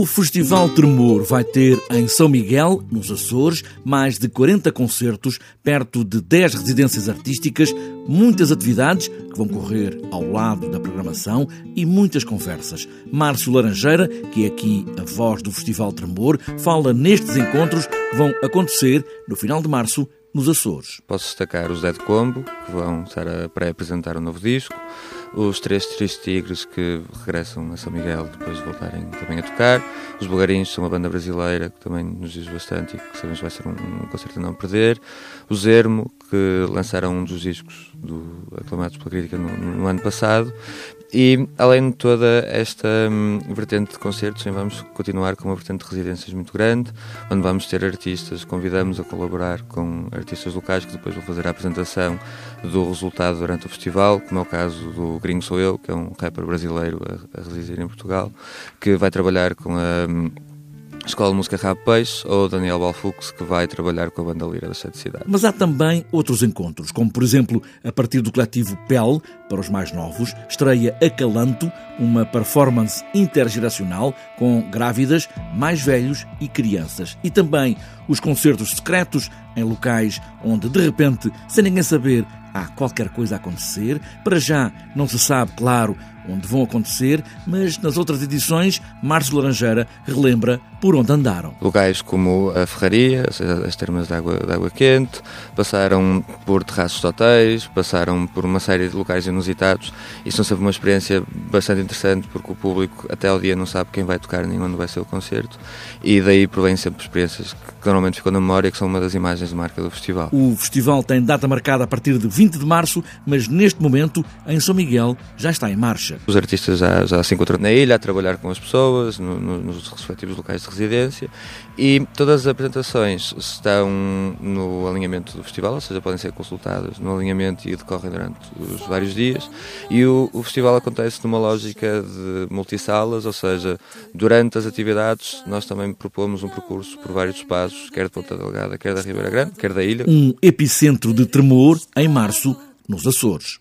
O Festival Tremor vai ter em São Miguel, nos Açores, mais de 40 concertos, perto de 10 residências artísticas, muitas atividades que vão correr ao lado da programação e muitas conversas. Márcio Laranjeira, que é aqui a voz do Festival Tremor, fala nestes encontros que vão acontecer no final de março nos Açores. Posso destacar os Dead Combo, que vão estar a pré-apresentar um novo disco, os Três Tristes Tigres, que regressam a São Miguel depois de voltarem também a tocar, os Bugarinhos, são uma banda brasileira que também nos diz bastante e que sabemos vai ser um, um concerto a não perder, o Zermo, que lançaram um dos discos do, aclamados pela crítica no, no ano passado, e além de toda esta hum, vertente de concertos, vamos continuar com uma vertente de residências muito grande, onde vamos ter artistas, convidamos a colaborar com artistas locais que depois vão fazer a apresentação do resultado durante o festival, como é o caso do Gringo Sou Eu, que é um rapper brasileiro a, a residir em Portugal, que vai trabalhar com a hum, Escola de Música Rabo Peixe ou Daniel Balfux, que vai trabalhar com a banda Lira da Sete Cidade. Mas há também outros encontros, como por exemplo, a partir do coletivo PEL, para os mais novos, estreia Acalanto, uma performance intergeracional com grávidas, mais velhos e crianças. E também os concertos secretos em locais onde, de repente, sem ninguém saber, há qualquer coisa a acontecer. Para já não se sabe, claro, onde vão acontecer, mas nas outras edições, Márcio Laranjeira relembra por onde andaram. Locais como a Ferraria, as termas de água, de água quente, passaram por terraços de hotéis, passaram por uma série de locais inusitados e são sempre uma experiência bastante interessante porque o público até ao dia não sabe quem vai tocar nem onde vai ser o concerto e daí provém sempre experiências que normalmente ficam na memória que são uma das imagens de marca do festival. O festival tem data marcada a partir de 20 de março, mas neste momento em São Miguel já está em marcha. Os artistas já, já se encontram na ilha a trabalhar com as pessoas, no, no, nos respectivos locais de residência e todas as apresentações estão no alinhamento do festival, ou seja, podem ser consultadas no alinhamento e decorrem durante os vários dias. E o, o festival acontece numa lógica de multissalas, ou seja, durante as atividades nós também propomos um percurso por vários espaços, quer de Ponta Delgada, quer da Ribeira Grande, quer da ilha. Um epicentro de tremor em março nos Açores.